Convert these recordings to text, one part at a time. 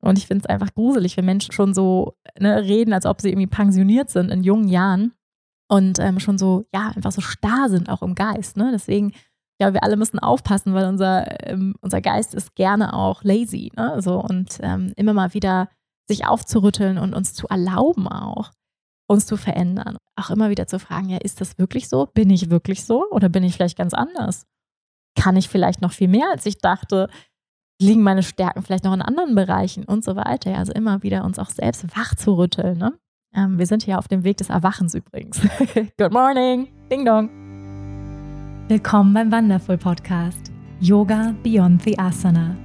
Und ich finde es einfach gruselig, wenn Menschen schon so ne, reden, als ob sie irgendwie pensioniert sind in jungen Jahren und ähm, schon so, ja, einfach so starr sind, auch im Geist. Ne? Deswegen, ja, wir alle müssen aufpassen, weil unser, ähm, unser Geist ist gerne auch lazy. Ne? So, und ähm, immer mal wieder sich aufzurütteln und uns zu erlauben auch, uns zu verändern. Auch immer wieder zu fragen, ja, ist das wirklich so? Bin ich wirklich so? Oder bin ich vielleicht ganz anders? Kann ich vielleicht noch viel mehr, als ich dachte? Liegen meine Stärken vielleicht noch in anderen Bereichen und so weiter. Also immer wieder uns auch selbst wach zu rütteln. Ne? Ähm, wir sind hier auf dem Weg des Erwachens übrigens. Good morning, Ding Dong. Willkommen beim Wonderful Podcast Yoga Beyond the Asana.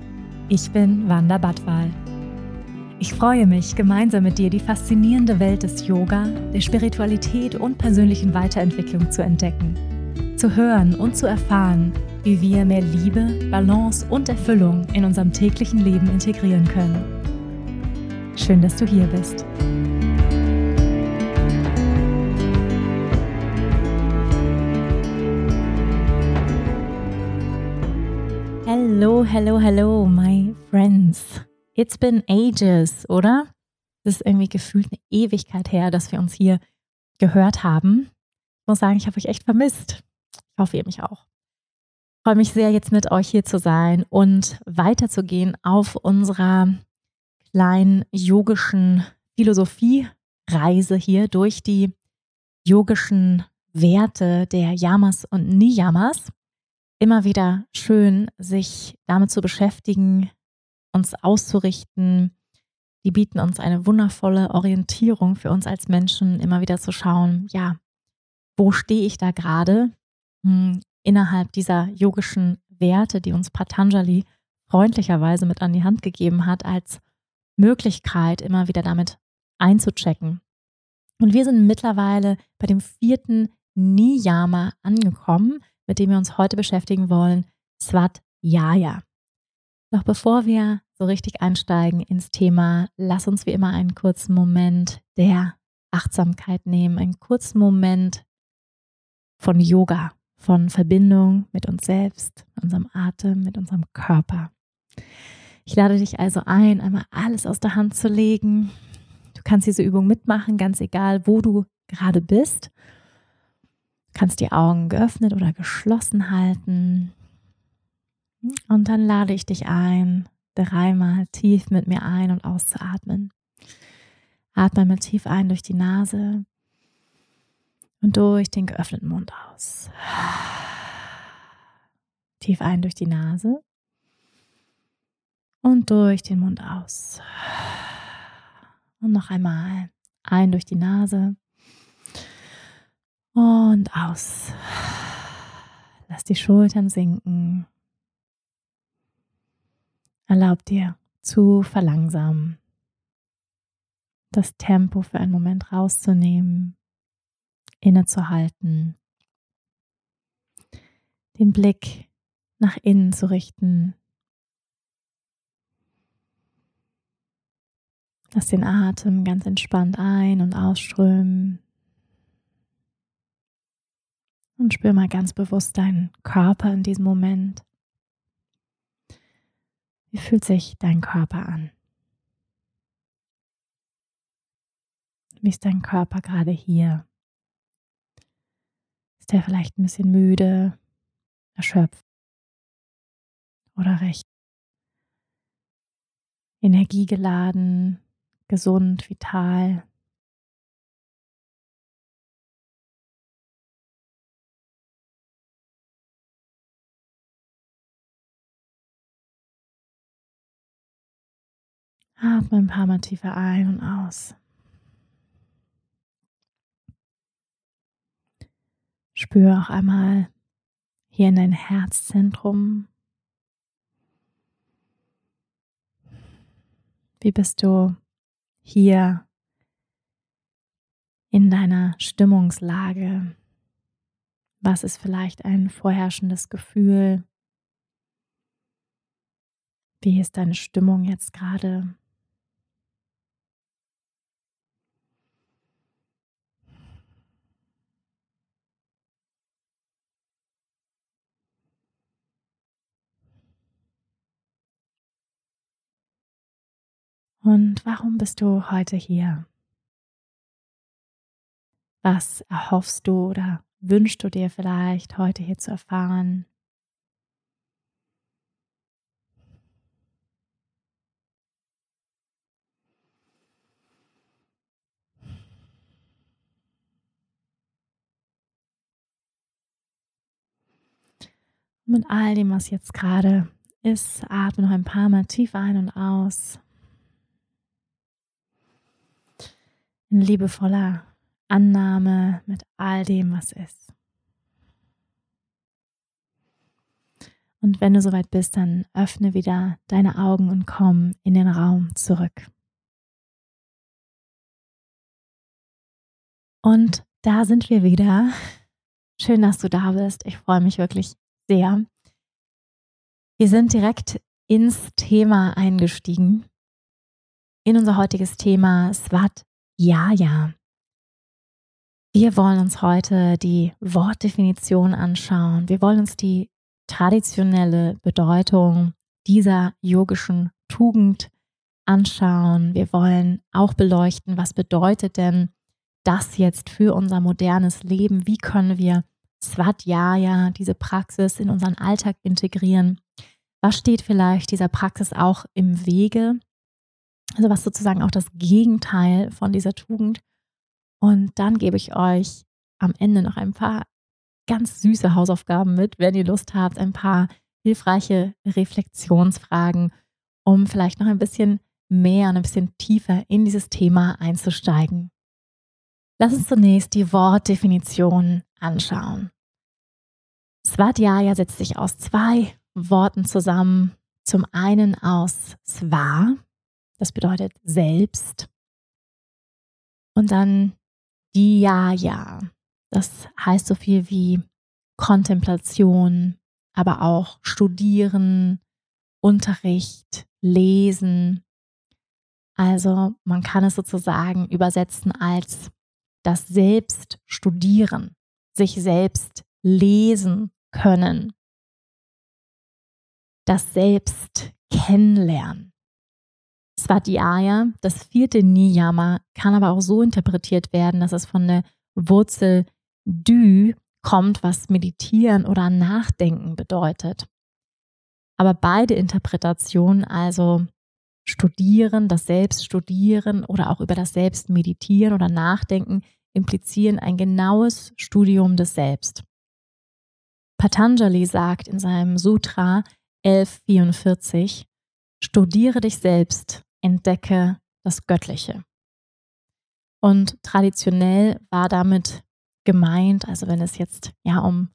Ich bin Wanda Badwal. Ich freue mich, gemeinsam mit dir die faszinierende Welt des Yoga, der Spiritualität und persönlichen Weiterentwicklung zu entdecken, zu hören und zu erfahren, wie wir mehr Liebe, Balance und Erfüllung in unserem täglichen Leben integrieren können. Schön, dass du hier bist. Hello, hello, hello, my friends. It's been ages, oder? Das ist irgendwie gefühlt eine Ewigkeit her, dass wir uns hier gehört haben. Ich muss sagen, ich habe euch echt vermisst. Ich hoffe, ihr mich auch freue mich sehr, jetzt mit euch hier zu sein und weiterzugehen auf unserer kleinen yogischen Philosophie-Reise hier durch die yogischen Werte der Yamas und Niyamas. Immer wieder schön, sich damit zu beschäftigen, uns auszurichten. Die bieten uns eine wundervolle Orientierung für uns als Menschen, immer wieder zu schauen, ja, wo stehe ich da gerade? Innerhalb dieser yogischen Werte, die uns Patanjali freundlicherweise mit an die Hand gegeben hat, als Möglichkeit, immer wieder damit einzuchecken. Und wir sind mittlerweile bei dem vierten Niyama angekommen, mit dem wir uns heute beschäftigen wollen, Svat-Yaya. Doch bevor wir so richtig einsteigen ins Thema, lass uns wie immer einen kurzen Moment der Achtsamkeit nehmen, einen kurzen Moment von Yoga von Verbindung mit uns selbst, mit unserem Atem, mit unserem Körper. Ich lade dich also ein, einmal alles aus der Hand zu legen. Du kannst diese Übung mitmachen, ganz egal, wo du gerade bist. Du kannst die Augen geöffnet oder geschlossen halten. Und dann lade ich dich ein, dreimal tief mit mir ein- und auszuatmen. Atme mal tief ein durch die Nase und durch den geöffneten Mund aus. Tief ein durch die Nase und durch den Mund aus. Und noch einmal ein durch die Nase und aus. Lass die Schultern sinken. Erlaub dir zu verlangsamen, das Tempo für einen Moment rauszunehmen innezuhalten, den Blick nach innen zu richten. Lass den Atem ganz entspannt ein- und ausströmen. Und spür mal ganz bewusst deinen Körper in diesem Moment. Wie fühlt sich dein Körper an? Wie ist dein Körper gerade hier? Er vielleicht ein bisschen müde, erschöpft oder recht energiegeladen, gesund, vital? Atme ein paar Mal tiefer ein und aus. Spür auch einmal hier in dein Herzzentrum. Wie bist du hier in deiner Stimmungslage? Was ist vielleicht ein vorherrschendes Gefühl? Wie ist deine Stimmung jetzt gerade? Und warum bist du heute hier? Was erhoffst du oder wünschst du dir vielleicht heute hier zu erfahren? Mit all dem, was jetzt gerade ist, atme noch ein paar Mal tief ein und aus. In liebevoller Annahme mit all dem, was ist. Und wenn du soweit bist, dann öffne wieder deine Augen und komm in den Raum zurück. Und da sind wir wieder. Schön, dass du da bist. Ich freue mich wirklich sehr. Wir sind direkt ins Thema eingestiegen. In unser heutiges Thema Svat Yaya. Wir wollen uns heute die Wortdefinition anschauen. Wir wollen uns die traditionelle Bedeutung dieser yogischen Tugend anschauen. Wir wollen auch beleuchten, was bedeutet denn das jetzt für unser modernes Leben? Wie können wir Svadhyaya, diese Praxis in unseren Alltag integrieren? Was steht vielleicht dieser Praxis auch im Wege? Also was sozusagen auch das Gegenteil von dieser Tugend. Und dann gebe ich euch am Ende noch ein paar ganz süße Hausaufgaben mit, wenn ihr Lust habt, ein paar hilfreiche Reflexionsfragen, um vielleicht noch ein bisschen mehr und ein bisschen tiefer in dieses Thema einzusteigen. Lass uns zunächst die Wortdefinition anschauen. Svadhyaya setzt sich aus zwei Worten zusammen. Zum einen aus Sva, das bedeutet selbst. Und dann Dhyaya, das heißt so viel wie Kontemplation, aber auch Studieren, Unterricht, Lesen. Also man kann es sozusagen übersetzen als das Selbst studieren, sich selbst lesen können, das Selbst kennenlernen. Svadhyaya, das vierte Niyama, kann aber auch so interpretiert werden, dass es von der Wurzel Dü kommt, was meditieren oder nachdenken bedeutet. Aber beide Interpretationen, also studieren, das Selbst studieren oder auch über das Selbst meditieren oder nachdenken, implizieren ein genaues Studium des Selbst. Patanjali sagt in seinem Sutra 1144, studiere dich selbst, entdecke das Göttliche. Und traditionell war damit gemeint, also wenn es jetzt ja um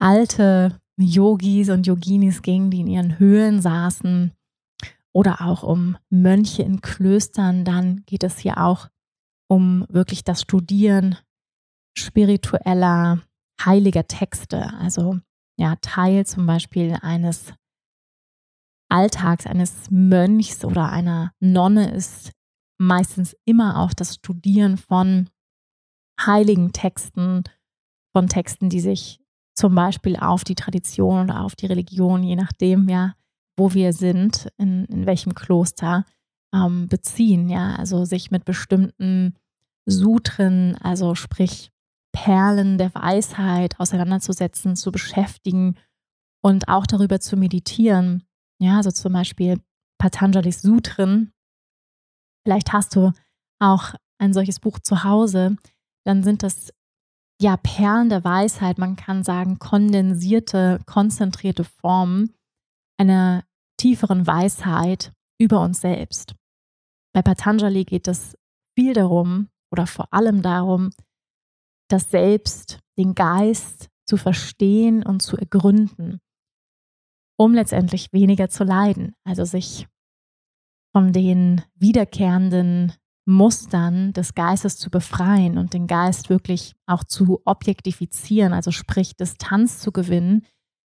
alte Yogis und Yoginis ging, die in ihren Höhlen saßen, oder auch um Mönche in Klöstern, dann geht es hier auch um wirklich das Studieren spiritueller, heiliger Texte. Also ja, Teil zum Beispiel eines Alltags eines Mönchs oder einer Nonne ist meistens immer auch das Studieren von heiligen Texten, von Texten, die sich zum Beispiel auf die Tradition oder auf die Religion, je nachdem, ja, wo wir sind, in, in welchem Kloster, ähm, beziehen. Ja, also sich mit bestimmten Sutren, also sprich Perlen der Weisheit auseinanderzusetzen, zu beschäftigen und auch darüber zu meditieren. Ja, also zum Beispiel Patanjali's Sutren. Vielleicht hast du auch ein solches Buch zu Hause. Dann sind das ja Perlen der Weisheit, man kann sagen kondensierte, konzentrierte Formen einer tieferen Weisheit über uns selbst. Bei Patanjali geht es viel darum oder vor allem darum, das Selbst, den Geist zu verstehen und zu ergründen, um letztendlich weniger zu leiden, also sich von den wiederkehrenden Mustern des Geistes zu befreien und den Geist wirklich auch zu objektifizieren, also sprich Distanz zu gewinnen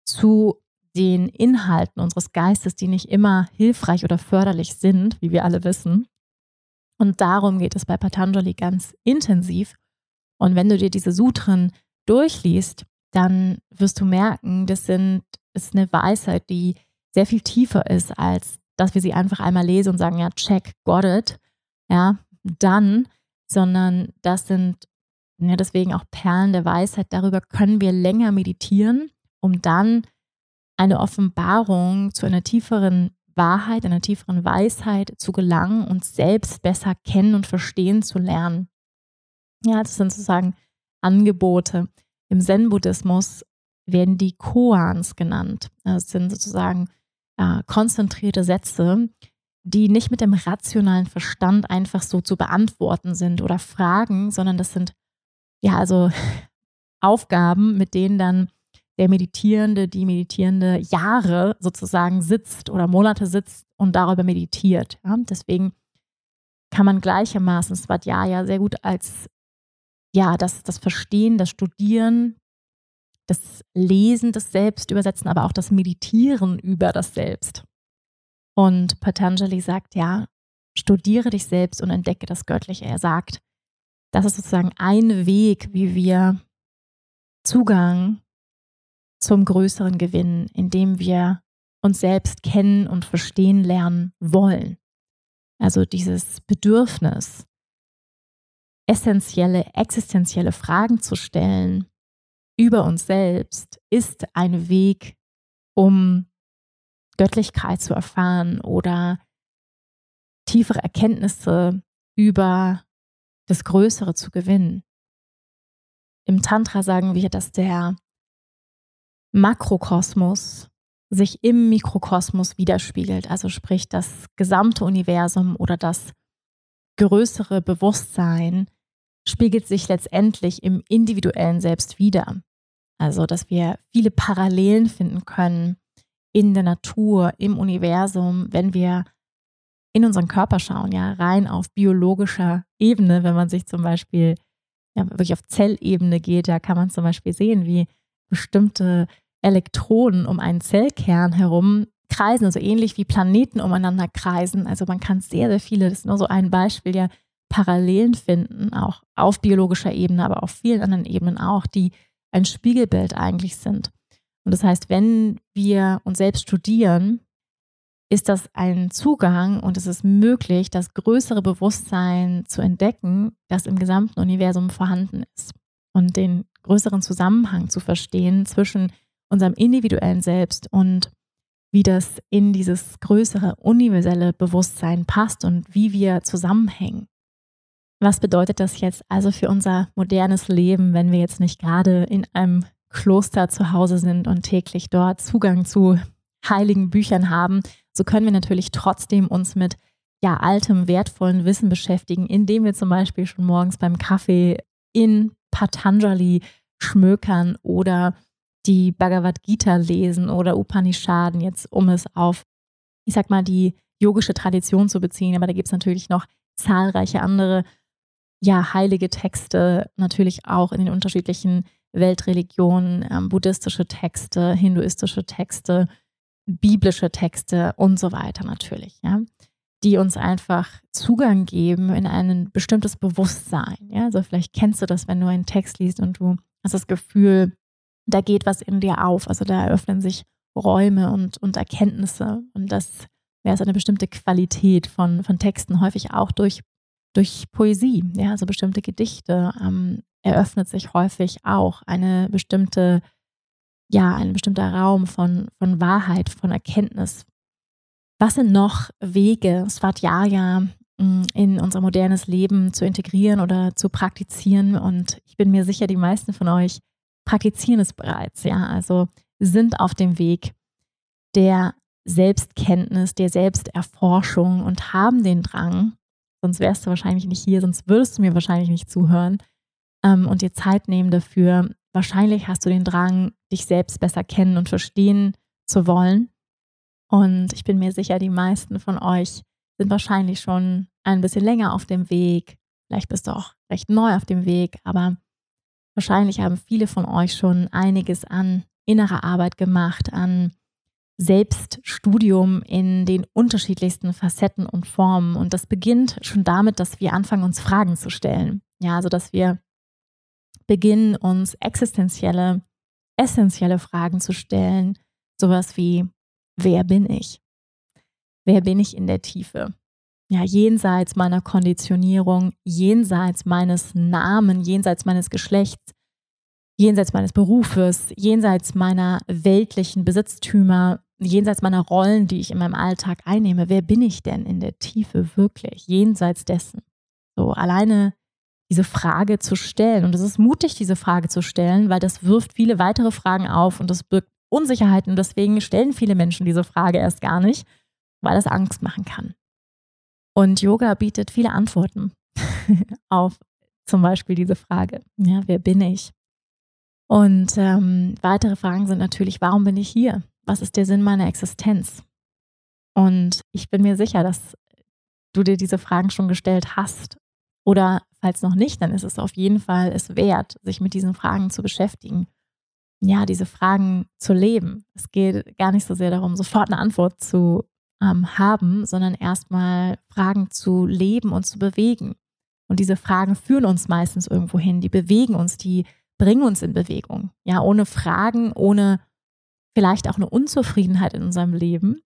zu den Inhalten unseres Geistes, die nicht immer hilfreich oder förderlich sind, wie wir alle wissen. Und darum geht es bei Patanjali ganz intensiv. Und wenn du dir diese Sutren durchliest, dann wirst du merken, das sind, ist eine Weisheit, die sehr viel tiefer ist als dass wir sie einfach einmal lesen und sagen, ja, check, got it, ja, dann, sondern das sind ja, deswegen auch Perlen der Weisheit. Darüber können wir länger meditieren, um dann eine Offenbarung zu einer tieferen Wahrheit, einer tieferen Weisheit zu gelangen und selbst besser kennen und verstehen zu lernen. Ja, das sind sozusagen Angebote. Im Zen-Buddhismus werden die Koans genannt. Das sind sozusagen äh, konzentrierte Sätze, die nicht mit dem rationalen Verstand einfach so zu beantworten sind oder Fragen, sondern das sind ja also Aufgaben, mit denen dann der Meditierende, die Meditierende Jahre sozusagen sitzt oder Monate sitzt und darüber meditiert. Ja? Deswegen kann man gleichermaßen Svadhyaya sehr gut als ja, das, das Verstehen, das Studieren, das Lesen des Selbst übersetzen, aber auch das Meditieren über das Selbst. Und Patanjali sagt, ja, studiere dich selbst und entdecke das Göttliche. Er sagt, das ist sozusagen ein Weg, wie wir Zugang zum Größeren gewinnen, indem wir uns selbst kennen und verstehen lernen wollen. Also dieses Bedürfnis, essentielle, existenzielle Fragen zu stellen über uns selbst, ist ein Weg, um Göttlichkeit zu erfahren oder tiefere Erkenntnisse über das Größere zu gewinnen. Im Tantra sagen wir, dass der Makrokosmos sich im Mikrokosmos widerspiegelt. Also sprich, das gesamte Universum oder das größere Bewusstsein spiegelt sich letztendlich im individuellen Selbst wider. Also, dass wir viele Parallelen finden können in der Natur, im Universum, wenn wir in unseren Körper schauen, ja, rein auf biologischer Ebene, wenn man sich zum Beispiel ja, wirklich auf Zellebene geht, da kann man zum Beispiel sehen, wie bestimmte Elektronen um einen Zellkern herum kreisen, also ähnlich wie Planeten umeinander kreisen. Also man kann sehr, sehr viele, das ist nur so ein Beispiel, ja, Parallelen finden, auch auf biologischer Ebene, aber auf vielen anderen Ebenen auch, die ein Spiegelbild eigentlich sind. Und das heißt, wenn wir uns selbst studieren, ist das ein Zugang und es ist möglich, das größere Bewusstsein zu entdecken, das im gesamten Universum vorhanden ist und den größeren Zusammenhang zu verstehen zwischen unserem individuellen Selbst und wie das in dieses größere universelle Bewusstsein passt und wie wir zusammenhängen. Was bedeutet das jetzt also für unser modernes Leben, wenn wir jetzt nicht gerade in einem Kloster zu Hause sind und täglich dort Zugang zu heiligen Büchern haben? So können wir natürlich trotzdem uns mit ja, altem, wertvollen Wissen beschäftigen, indem wir zum Beispiel schon morgens beim Kaffee in Patanjali schmökern oder die Bhagavad Gita lesen oder Upanishaden, jetzt um es auf, ich sag mal, die yogische Tradition zu beziehen. Aber da gibt es natürlich noch zahlreiche andere, ja, heilige Texte, natürlich auch in den unterschiedlichen Weltreligionen, ähm, buddhistische Texte, hinduistische Texte, biblische Texte und so weiter natürlich, ja, die uns einfach Zugang geben in ein bestimmtes Bewusstsein. Ja, also vielleicht kennst du das, wenn du einen Text liest und du hast das Gefühl, da geht was in dir auf. Also da eröffnen sich Räume und, und Erkenntnisse. Und das wäre so eine bestimmte Qualität von, von Texten, häufig auch durch, durch Poesie. Ja, also bestimmte Gedichte ähm, eröffnet sich häufig auch eine bestimmte, ja, ein bestimmter Raum von, von Wahrheit, von Erkenntnis. Was sind noch Wege, Svadhyaya mm, in unser modernes Leben zu integrieren oder zu praktizieren? Und ich bin mir sicher, die meisten von euch praktizieren es bereits, ja, also sind auf dem Weg der Selbstkenntnis, der Selbsterforschung und haben den Drang, sonst wärst du wahrscheinlich nicht hier, sonst würdest du mir wahrscheinlich nicht zuhören ähm, und dir Zeit nehmen dafür. Wahrscheinlich hast du den Drang, dich selbst besser kennen und verstehen zu wollen. Und ich bin mir sicher, die meisten von euch sind wahrscheinlich schon ein bisschen länger auf dem Weg. Vielleicht bist du auch recht neu auf dem Weg, aber Wahrscheinlich haben viele von euch schon einiges an innerer Arbeit gemacht, an Selbststudium in den unterschiedlichsten Facetten und Formen. Und das beginnt schon damit, dass wir anfangen, uns Fragen zu stellen. Ja, also dass wir beginnen, uns existenzielle, essentielle Fragen zu stellen. Sowas wie, wer bin ich? wer bin ich in der Tiefe? Ja, jenseits meiner Konditionierung, jenseits meines Namen, jenseits meines Geschlechts, jenseits meines Berufes, jenseits meiner weltlichen Besitztümer, jenseits meiner Rollen, die ich in meinem Alltag einnehme. Wer bin ich denn in der Tiefe wirklich, jenseits dessen? So alleine diese Frage zu stellen. Und es ist mutig, diese Frage zu stellen, weil das wirft viele weitere Fragen auf und das birgt Unsicherheiten. Und deswegen stellen viele Menschen diese Frage erst gar nicht, weil das Angst machen kann. Und Yoga bietet viele Antworten auf zum Beispiel diese Frage. Ja, wer bin ich? Und ähm, weitere Fragen sind natürlich, warum bin ich hier? Was ist der Sinn meiner Existenz? Und ich bin mir sicher, dass du dir diese Fragen schon gestellt hast. Oder falls noch nicht, dann ist es auf jeden Fall es wert, sich mit diesen Fragen zu beschäftigen. Ja, diese Fragen zu leben. Es geht gar nicht so sehr darum, sofort eine Antwort zu ähm, haben, sondern erstmal Fragen zu leben und zu bewegen. Und diese Fragen führen uns meistens irgendwo hin, die bewegen uns, die bringen uns in Bewegung. Ja, ohne Fragen, ohne vielleicht auch eine Unzufriedenheit in unserem Leben.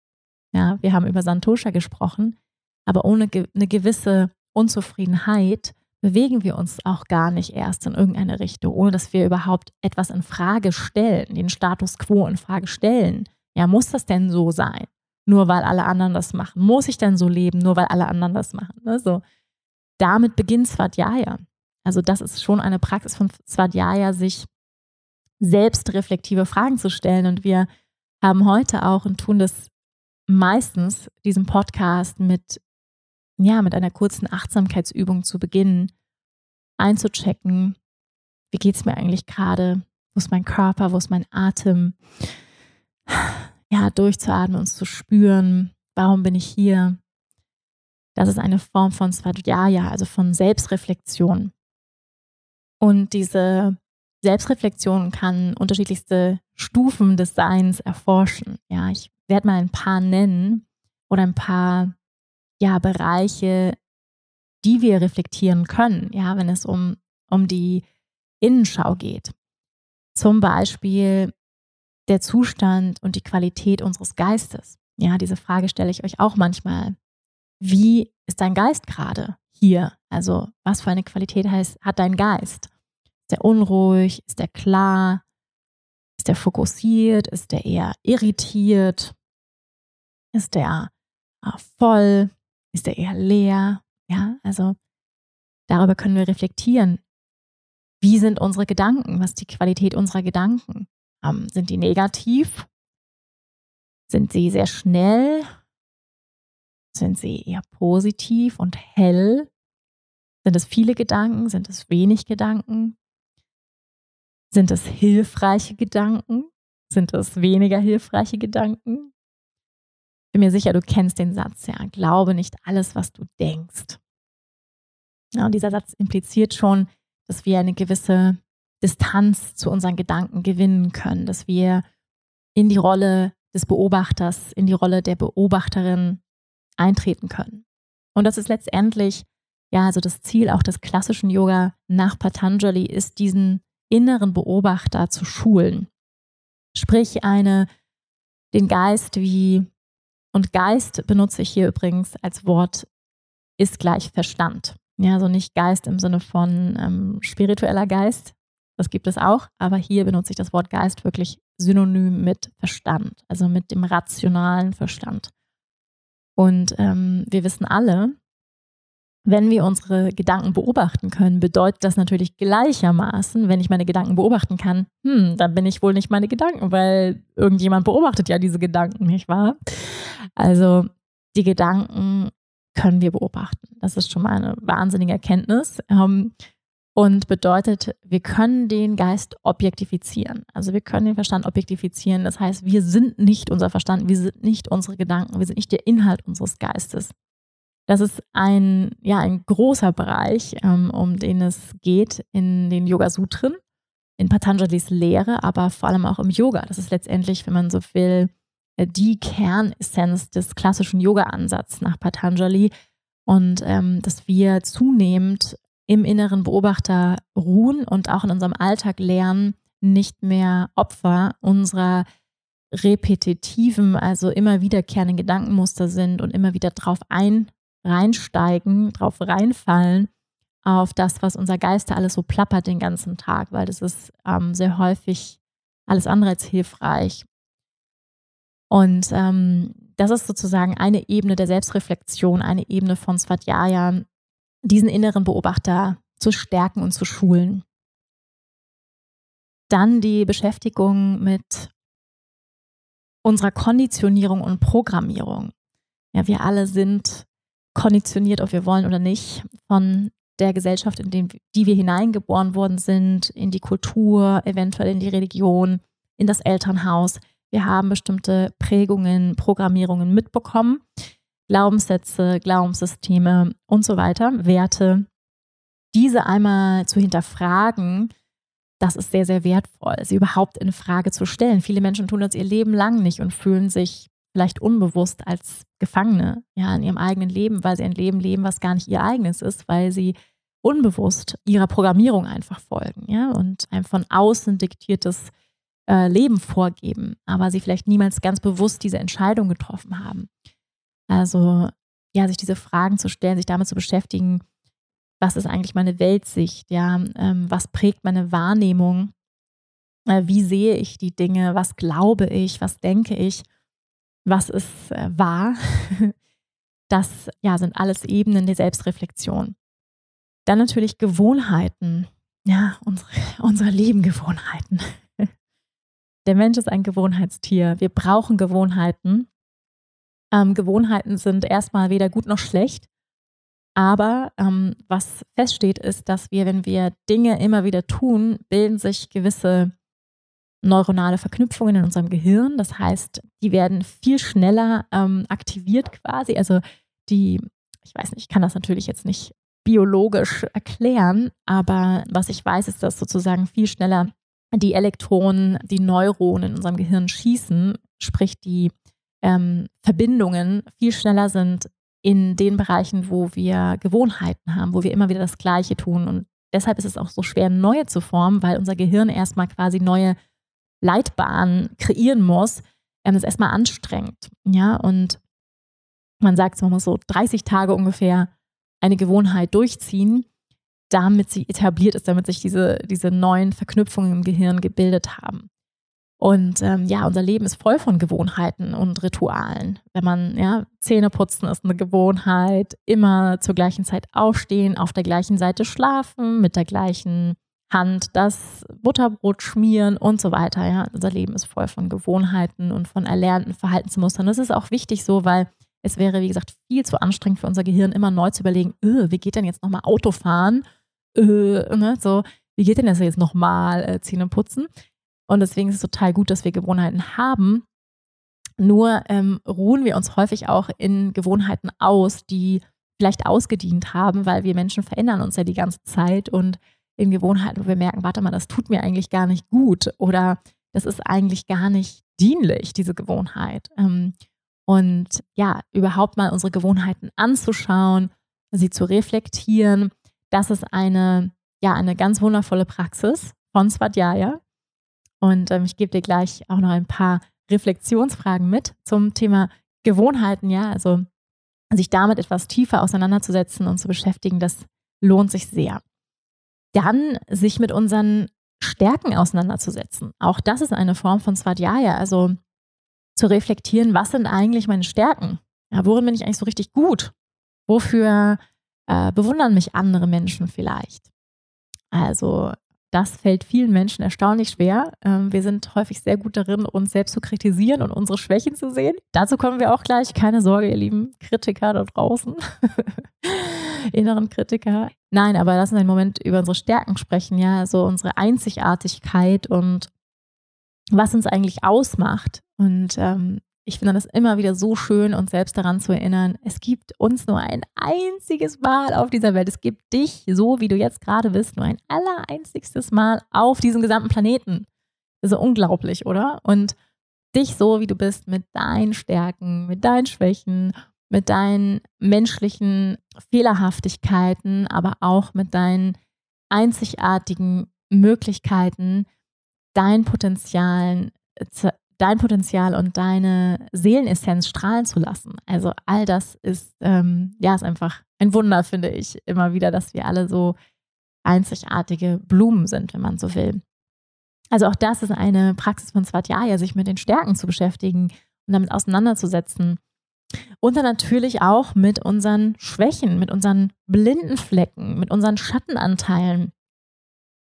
Ja, wir haben über Santosha gesprochen, aber ohne ge eine gewisse Unzufriedenheit bewegen wir uns auch gar nicht erst in irgendeine Richtung, ohne dass wir überhaupt etwas in Frage stellen, den Status quo in Frage stellen. Ja, muss das denn so sein? nur weil alle anderen das machen? Muss ich denn so leben, nur weil alle anderen das machen? Ne? Damit beginnt Svadhyaya. Also das ist schon eine Praxis von Svadhyaya, sich selbstreflektive Fragen zu stellen. Und wir haben heute auch und tun das meistens, diesen Podcast mit, ja, mit einer kurzen Achtsamkeitsübung zu beginnen, einzuchecken, wie geht es mir eigentlich gerade, wo ist mein Körper, wo ist mein Atem, ja, durchzuatmen und zu spüren, warum bin ich hier? Das ist eine Form von Svadhyaya, also von Selbstreflexion. Und diese Selbstreflexion kann unterschiedlichste Stufen des Seins erforschen. Ja, ich werde mal ein paar nennen oder ein paar ja, Bereiche, die wir reflektieren können, ja, wenn es um, um die Innenschau geht. Zum Beispiel der Zustand und die Qualität unseres Geistes? Ja, diese Frage stelle ich euch auch manchmal. Wie ist dein Geist gerade hier? Also, was für eine Qualität heißt, hat dein Geist? Ist der unruhig? Ist der klar? Ist der fokussiert? Ist der eher irritiert? Ist der äh, voll? Ist der eher leer? Ja, also darüber können wir reflektieren. Wie sind unsere Gedanken? Was ist die Qualität unserer Gedanken? Ähm, sind die negativ? Sind sie sehr schnell? Sind sie eher positiv und hell? Sind es viele Gedanken? Sind es wenig Gedanken? Sind es hilfreiche Gedanken? Sind es weniger hilfreiche Gedanken? Bin mir sicher, du kennst den Satz, ja, glaube nicht alles, was du denkst. Ja, und dieser Satz impliziert schon, dass wir eine gewisse Distanz zu unseren Gedanken gewinnen können, dass wir in die Rolle des Beobachters, in die Rolle der Beobachterin eintreten können. Und das ist letztendlich, ja, also das Ziel auch des klassischen Yoga nach Patanjali ist, diesen inneren Beobachter zu schulen. Sprich, eine, den Geist wie, und Geist benutze ich hier übrigens als Wort, ist gleich Verstand. Ja, also nicht Geist im Sinne von ähm, spiritueller Geist, das gibt es auch, aber hier benutze ich das Wort Geist wirklich synonym mit Verstand, also mit dem rationalen Verstand. Und ähm, wir wissen alle, wenn wir unsere Gedanken beobachten können, bedeutet das natürlich gleichermaßen, wenn ich meine Gedanken beobachten kann, hm, dann bin ich wohl nicht meine Gedanken, weil irgendjemand beobachtet ja diese Gedanken, nicht wahr? Also die Gedanken können wir beobachten. Das ist schon mal eine wahnsinnige Erkenntnis. Ähm, und bedeutet, wir können den Geist objektifizieren. Also wir können den Verstand objektifizieren. Das heißt, wir sind nicht unser Verstand, wir sind nicht unsere Gedanken, wir sind nicht der Inhalt unseres Geistes. Das ist ein, ja, ein großer Bereich, ähm, um den es geht in den Yoga-Sutren, in Patanjalis Lehre, aber vor allem auch im Yoga. Das ist letztendlich, wenn man so will, äh, die Kernessenz des klassischen Yoga-Ansatzes nach Patanjali. Und ähm, dass wir zunehmend im inneren Beobachter ruhen und auch in unserem Alltag lernen, nicht mehr Opfer unserer repetitiven, also immer wiederkehrenden Gedankenmuster sind und immer wieder drauf ein, reinsteigen, drauf reinfallen, auf das, was unser Geist da alles so plappert den ganzen Tag, weil das ist ähm, sehr häufig alles andere als hilfreich. Und ähm, das ist sozusagen eine Ebene der Selbstreflexion, eine Ebene von Svadhyaya, diesen inneren Beobachter zu stärken und zu schulen. Dann die Beschäftigung mit unserer Konditionierung und Programmierung. Ja, wir alle sind konditioniert, ob wir wollen oder nicht, von der Gesellschaft, in die wir hineingeboren worden sind, in die Kultur, eventuell in die Religion, in das Elternhaus. Wir haben bestimmte Prägungen, Programmierungen mitbekommen, Glaubenssätze, Glaubenssysteme und so weiter, Werte. Diese einmal zu hinterfragen, das ist sehr, sehr wertvoll, sie überhaupt in Frage zu stellen. Viele Menschen tun das ihr Leben lang nicht und fühlen sich vielleicht unbewusst als Gefangene ja, in ihrem eigenen Leben, weil sie ein Leben leben, was gar nicht ihr eigenes ist, weil sie unbewusst ihrer Programmierung einfach folgen ja, und ein von außen diktiertes äh, Leben vorgeben, aber sie vielleicht niemals ganz bewusst diese Entscheidung getroffen haben. Also ja, sich diese Fragen zu stellen, sich damit zu beschäftigen, was ist eigentlich meine Weltsicht, ja, ähm, was prägt meine Wahrnehmung, äh, wie sehe ich die Dinge, was glaube ich, was denke ich, was ist äh, wahr. Das ja, sind alles Ebenen der Selbstreflexion. Dann natürlich Gewohnheiten, ja, unsere, unsere lieben Gewohnheiten. Der Mensch ist ein Gewohnheitstier. Wir brauchen Gewohnheiten. Ähm, Gewohnheiten sind erstmal weder gut noch schlecht. Aber ähm, was feststeht, ist, dass wir, wenn wir Dinge immer wieder tun, bilden sich gewisse neuronale Verknüpfungen in unserem Gehirn. Das heißt, die werden viel schneller ähm, aktiviert quasi. Also die, ich weiß nicht, ich kann das natürlich jetzt nicht biologisch erklären, aber was ich weiß, ist, dass sozusagen viel schneller die Elektronen, die Neuronen in unserem Gehirn schießen, sprich die ähm, Verbindungen viel schneller sind in den Bereichen, wo wir Gewohnheiten haben, wo wir immer wieder das Gleiche tun. Und deshalb ist es auch so schwer, neue zu formen, weil unser Gehirn erstmal quasi neue Leitbahnen kreieren muss. Ähm, ist erstmal anstrengend. Ja, und man sagt, man muss so 30 Tage ungefähr eine Gewohnheit durchziehen, damit sie etabliert ist, damit sich diese, diese neuen Verknüpfungen im Gehirn gebildet haben. Und ähm, ja, unser Leben ist voll von Gewohnheiten und Ritualen. Wenn man, ja, Zähne putzen ist eine Gewohnheit, immer zur gleichen Zeit aufstehen, auf der gleichen Seite schlafen, mit der gleichen Hand das Butterbrot schmieren und so weiter. Ja, unser Leben ist voll von Gewohnheiten und von erlernten Verhaltensmustern. Das ist auch wichtig so, weil es wäre, wie gesagt, viel zu anstrengend für unser Gehirn, immer neu zu überlegen, öh, wie geht denn jetzt nochmal Autofahren? Öh, ne, so, wie geht denn das jetzt nochmal äh, Zähne putzen? Und deswegen ist es total gut, dass wir Gewohnheiten haben. Nur ähm, ruhen wir uns häufig auch in Gewohnheiten aus, die vielleicht ausgedient haben, weil wir Menschen verändern uns ja die ganze Zeit und in Gewohnheiten, wo wir merken, warte mal, das tut mir eigentlich gar nicht gut oder das ist eigentlich gar nicht dienlich, diese Gewohnheit. Ähm, und ja, überhaupt mal unsere Gewohnheiten anzuschauen, sie zu reflektieren, das ist eine, ja, eine ganz wundervolle Praxis von Svadhyaya. Und ähm, ich gebe dir gleich auch noch ein paar Reflexionsfragen mit zum Thema Gewohnheiten, ja, also sich damit etwas tiefer auseinanderzusetzen und zu beschäftigen, das lohnt sich sehr. Dann sich mit unseren Stärken auseinanderzusetzen. Auch das ist eine Form von Svadhyaya, also zu reflektieren, was sind eigentlich meine Stärken? Ja, worin bin ich eigentlich so richtig gut? Wofür äh, bewundern mich andere Menschen vielleicht? Also das fällt vielen Menschen erstaunlich schwer. Ähm, wir sind häufig sehr gut darin, uns selbst zu kritisieren und unsere Schwächen zu sehen. Dazu kommen wir auch gleich. Keine Sorge, ihr lieben Kritiker da draußen. Inneren Kritiker. Nein, aber lass uns einen Moment über unsere Stärken sprechen, ja, so unsere Einzigartigkeit und was uns eigentlich ausmacht. Und ähm, ich finde das immer wieder so schön, uns selbst daran zu erinnern, es gibt uns nur ein einziges Mal auf dieser Welt. Es gibt dich, so wie du jetzt gerade bist, nur ein allereinzigstes Mal auf diesem gesamten Planeten. Das ist unglaublich, oder? Und dich so, wie du bist, mit deinen Stärken, mit deinen Schwächen, mit deinen menschlichen Fehlerhaftigkeiten, aber auch mit deinen einzigartigen Möglichkeiten, deinen Potenzialen dein Potenzial und deine Seelenessenz strahlen zu lassen. Also all das ist, ähm, ja, ist einfach ein Wunder, finde ich, immer wieder, dass wir alle so einzigartige Blumen sind, wenn man so will. Also auch das ist eine Praxis von Svatjaya, sich mit den Stärken zu beschäftigen und damit auseinanderzusetzen. Und dann natürlich auch mit unseren Schwächen, mit unseren blinden Flecken, mit unseren Schattenanteilen.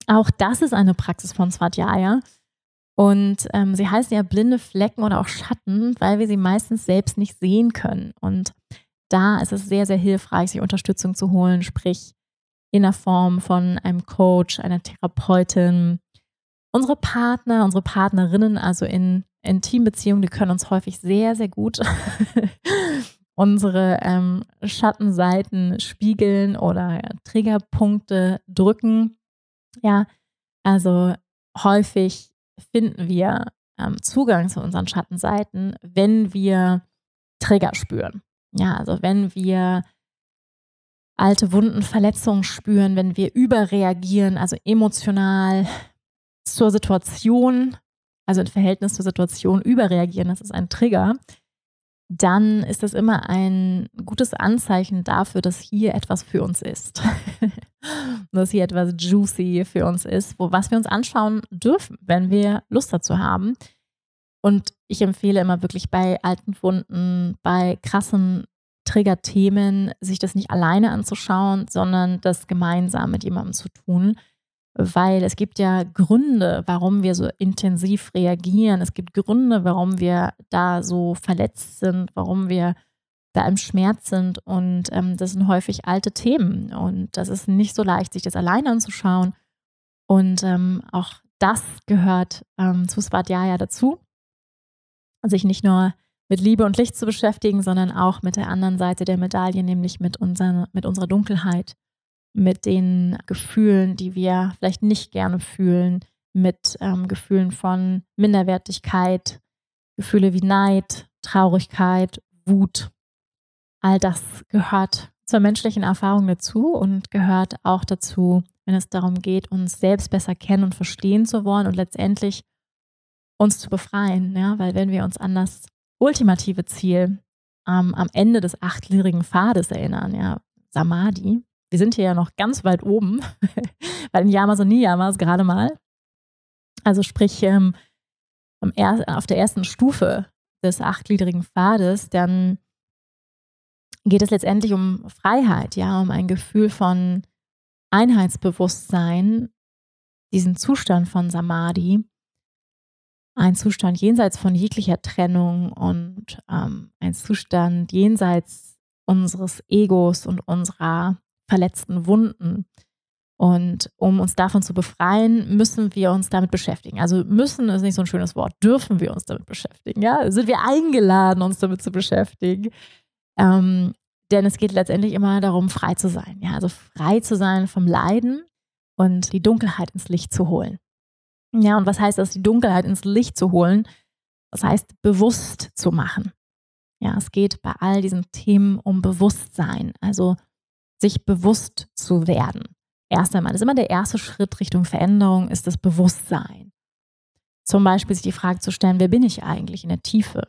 Auch das ist eine Praxis von Svatjaya. Und ähm, sie heißen ja blinde Flecken oder auch Schatten, weil wir sie meistens selbst nicht sehen können. Und da ist es sehr, sehr hilfreich, sich Unterstützung zu holen, sprich in der Form von einem Coach, einer Therapeutin. Unsere Partner, unsere Partnerinnen, also in Intimbeziehungen, die können uns häufig sehr, sehr gut unsere ähm, Schattenseiten spiegeln oder Triggerpunkte drücken. Ja, also häufig finden wir ähm, Zugang zu unseren Schattenseiten, wenn wir Trigger spüren. Ja, also wenn wir alte Wunden, Verletzungen spüren, wenn wir überreagieren, also emotional zur Situation, also im Verhältnis zur Situation überreagieren, das ist ein Trigger, dann ist das immer ein gutes Anzeichen dafür, dass hier etwas für uns ist. dass hier etwas juicy für uns ist, wo, was wir uns anschauen dürfen, wenn wir Lust dazu haben. Und ich empfehle immer wirklich bei alten Wunden, bei krassen Triggerthemen, sich das nicht alleine anzuschauen, sondern das gemeinsam mit jemandem zu tun. Weil es gibt ja Gründe, warum wir so intensiv reagieren. Es gibt Gründe, warum wir da so verletzt sind, warum wir da im Schmerz sind. Und ähm, das sind häufig alte Themen. Und das ist nicht so leicht, sich das alleine anzuschauen. Und ähm, auch das gehört ähm, zu Svadhyaya dazu. Sich nicht nur mit Liebe und Licht zu beschäftigen, sondern auch mit der anderen Seite der Medaille, nämlich mit, unser, mit unserer Dunkelheit, mit den Gefühlen, die wir vielleicht nicht gerne fühlen, mit ähm, Gefühlen von Minderwertigkeit, Gefühle wie Neid, Traurigkeit, Wut. All das gehört zur menschlichen Erfahrung dazu und gehört auch dazu, wenn es darum geht, uns selbst besser kennen und verstehen zu wollen und letztendlich uns zu befreien. Ja? Weil wenn wir uns anders ultimative Ziel ähm, am Ende des achtgliedrigen Pfades erinnern, ja, Samadhi. Wir sind hier ja noch ganz weit oben, bei den Yamas und Niyamas gerade mal. Also sprich, ähm, auf der ersten Stufe des achtgliedrigen Pfades, dann geht es letztendlich um Freiheit, ja, um ein Gefühl von Einheitsbewusstsein, diesen Zustand von Samadhi, ein Zustand jenseits von jeglicher Trennung und ähm, ein Zustand jenseits unseres Egos und unserer verletzten Wunden. Und um uns davon zu befreien, müssen wir uns damit beschäftigen. Also müssen ist nicht so ein schönes Wort, dürfen wir uns damit beschäftigen. Ja, sind wir eingeladen, uns damit zu beschäftigen. Ähm, denn es geht letztendlich immer darum, frei zu sein. Ja, also frei zu sein vom Leiden und die Dunkelheit ins Licht zu holen. Ja, und was heißt das, die Dunkelheit ins Licht zu holen? Das heißt, bewusst zu machen. Ja, es geht bei all diesen Themen um Bewusstsein, also sich bewusst zu werden. Erst einmal, das ist immer der erste Schritt Richtung Veränderung, ist das Bewusstsein. Zum Beispiel sich die Frage zu stellen, wer bin ich eigentlich in der Tiefe?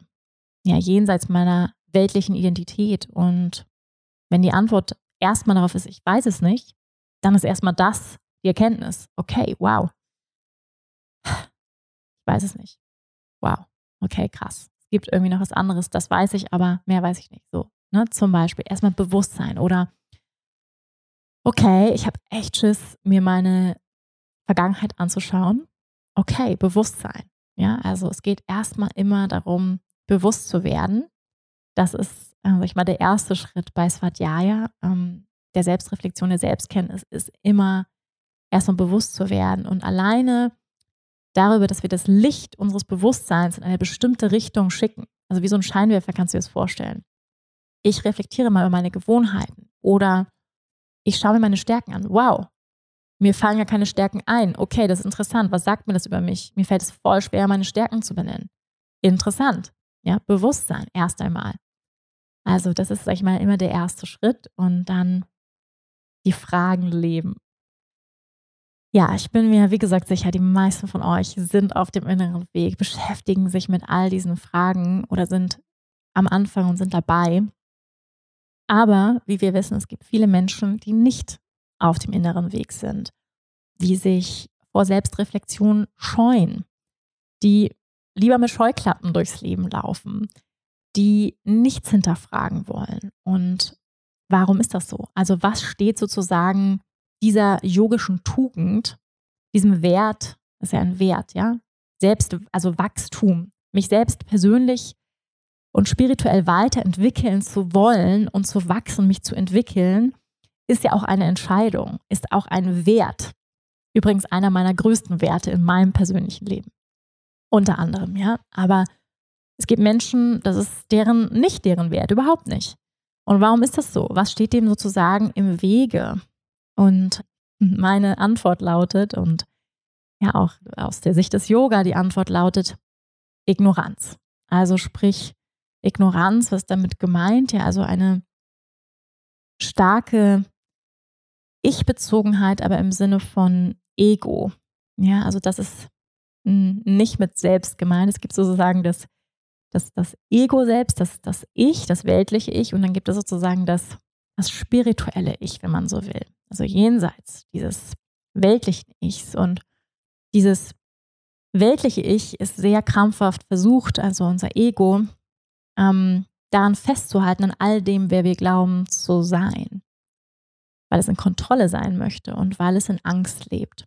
Ja, jenseits meiner weltlichen Identität. Und wenn die Antwort erstmal darauf ist, ich weiß es nicht, dann ist erstmal das die Erkenntnis. Okay, wow, weiß es nicht. Wow, okay, krass. Es gibt irgendwie noch was anderes, das weiß ich, aber mehr weiß ich nicht. So, ne? Zum Beispiel erstmal Bewusstsein oder okay, ich habe echt Schiss, mir meine Vergangenheit anzuschauen. Okay, Bewusstsein. Ja, also es geht erstmal immer darum, bewusst zu werden. Das ist, äh, sag ich mal, der erste Schritt bei Svadhyaya, ähm, der Selbstreflexion, der Selbstkenntnis, ist immer erstmal bewusst zu werden. Und alleine darüber, dass wir das Licht unseres Bewusstseins in eine bestimmte Richtung schicken. Also wie so ein Scheinwerfer kannst du dir das vorstellen. Ich reflektiere mal über meine Gewohnheiten oder ich schaue mir meine Stärken an. Wow, mir fallen ja keine Stärken ein. Okay, das ist interessant. Was sagt mir das über mich? Mir fällt es voll schwer, meine Stärken zu benennen. Interessant. Ja, Bewusstsein erst einmal. Also, das ist, sag ich mal, immer der erste Schritt und dann die Fragen leben. Ja, ich bin mir, wie gesagt, sicher, die meisten von euch sind auf dem inneren Weg, beschäftigen sich mit all diesen Fragen oder sind am Anfang und sind dabei. Aber wie wir wissen, es gibt viele Menschen, die nicht auf dem inneren Weg sind, die sich vor Selbstreflexion scheuen, die lieber mit Scheuklappen durchs Leben laufen, die nichts hinterfragen wollen. Und warum ist das so? Also was steht sozusagen dieser yogischen Tugend, diesem Wert, das ist ja ein Wert, ja, selbst, also Wachstum, mich selbst persönlich und spirituell weiterentwickeln zu wollen und zu wachsen, mich zu entwickeln, ist ja auch eine Entscheidung, ist auch ein Wert. Übrigens einer meiner größten Werte in meinem persönlichen Leben. Unter anderem, ja. Aber es gibt Menschen, das ist deren, nicht deren Wert, überhaupt nicht. Und warum ist das so? Was steht dem sozusagen im Wege? Und meine Antwort lautet, und ja auch aus der Sicht des Yoga, die Antwort lautet Ignoranz. Also sprich, Ignoranz, was damit gemeint? Ja, also eine starke Ich-Bezogenheit, aber im Sinne von Ego. Ja, also das ist nicht mit selbst gemeint. Es gibt sozusagen das, das, das Ego selbst, das, das Ich, das weltliche Ich und dann gibt es sozusagen das, das spirituelle Ich, wenn man so will. Also jenseits dieses weltlichen Ichs und dieses weltliche Ich ist sehr krampfhaft versucht, also unser Ego, ähm, daran festzuhalten, an all dem, wer wir glauben zu sein. Weil es in Kontrolle sein möchte und weil es in Angst lebt.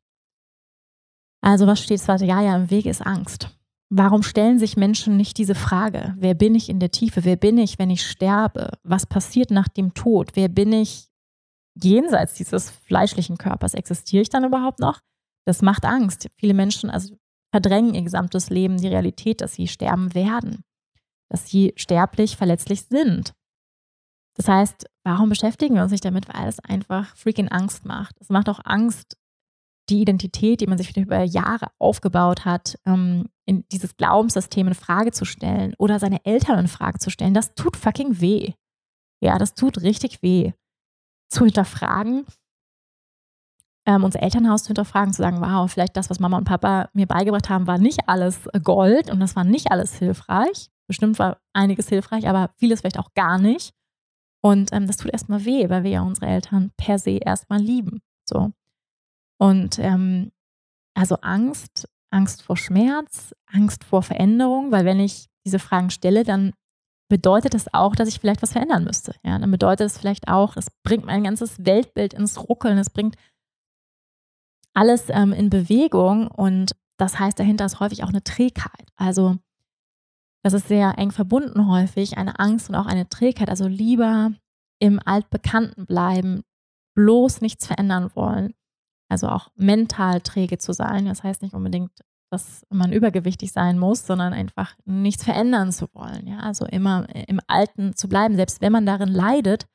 Also was steht zweite Ja, ja im Weg ist Angst. Warum stellen sich Menschen nicht diese Frage? Wer bin ich in der Tiefe? Wer bin ich, wenn ich sterbe? Was passiert nach dem Tod? Wer bin ich jenseits dieses fleischlichen Körpers? Existiere ich dann überhaupt noch? Das macht Angst. Viele Menschen also verdrängen ihr gesamtes Leben die Realität, dass sie sterben werden, dass sie sterblich, verletzlich sind. Das heißt, warum beschäftigen wir uns nicht damit? Weil es einfach freaking Angst macht. Es macht auch Angst, die Identität, die man sich über Jahre aufgebaut hat, ähm, in dieses Glaubenssystem in Frage zu stellen oder seine Eltern in Frage zu stellen, das tut fucking weh. Ja, das tut richtig weh. Zu hinterfragen, ähm, unser Elternhaus zu hinterfragen, zu sagen, wow, vielleicht das, was Mama und Papa mir beigebracht haben, war nicht alles Gold und das war nicht alles hilfreich. Bestimmt war einiges hilfreich, aber vieles vielleicht auch gar nicht. Und ähm, das tut erstmal weh, weil wir ja unsere Eltern per se erstmal lieben. So. Und ähm, also Angst, Angst vor Schmerz, Angst vor Veränderung, weil wenn ich diese Fragen stelle, dann bedeutet das auch, dass ich vielleicht was verändern müsste. Ja, dann bedeutet es vielleicht auch, es bringt mein ganzes Weltbild ins Ruckeln, es bringt alles ähm, in Bewegung und das heißt, dahinter ist häufig auch eine Trägheit. Also das ist sehr eng verbunden häufig, eine Angst und auch eine Trägheit. Also lieber im Altbekannten bleiben, bloß nichts verändern wollen, also auch mental träge zu sein. Das heißt nicht unbedingt, dass man übergewichtig sein muss, sondern einfach nichts verändern zu wollen. Ja, also immer im Alten zu bleiben, selbst wenn man darin leidet.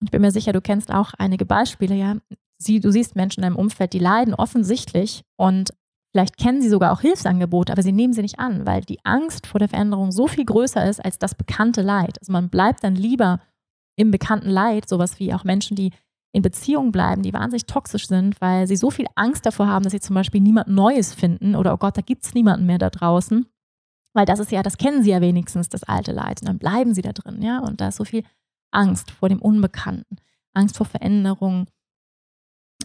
Und ich bin mir sicher, du kennst auch einige Beispiele, ja. Sie, du siehst Menschen in deinem Umfeld, die leiden offensichtlich und vielleicht kennen sie sogar auch Hilfsangebote, aber sie nehmen sie nicht an, weil die Angst vor der Veränderung so viel größer ist als das bekannte Leid. Also man bleibt dann lieber im bekannten Leid, sowas wie auch Menschen, die in Beziehungen bleiben, die wahnsinnig toxisch sind, weil sie so viel Angst davor haben, dass sie zum Beispiel niemand Neues finden oder oh Gott, da gibt es niemanden mehr da draußen. Weil das ist ja, das kennen sie ja wenigstens, das alte Leid. Und dann bleiben sie da drin, ja. Und da ist so viel Angst vor dem Unbekannten, Angst vor Veränderung,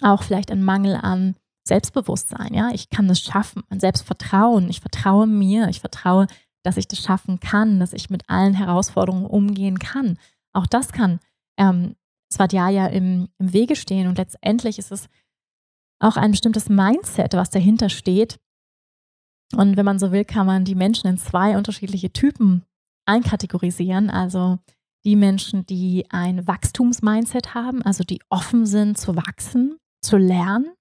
auch vielleicht ein Mangel an Selbstbewusstsein, ja. Ich kann das schaffen, ein Selbstvertrauen. Ich vertraue mir, ich vertraue, dass ich das schaffen kann, dass ich mit allen Herausforderungen umgehen kann. Auch das kann ähm, Svadhyaya im, im Wege stehen. Und letztendlich ist es auch ein bestimmtes Mindset, was dahinter steht. Und wenn man so will, kann man die Menschen in zwei unterschiedliche Typen einkategorisieren. Also die Menschen, die ein Wachstumsmindset haben, also die offen sind zu wachsen, zu lernen,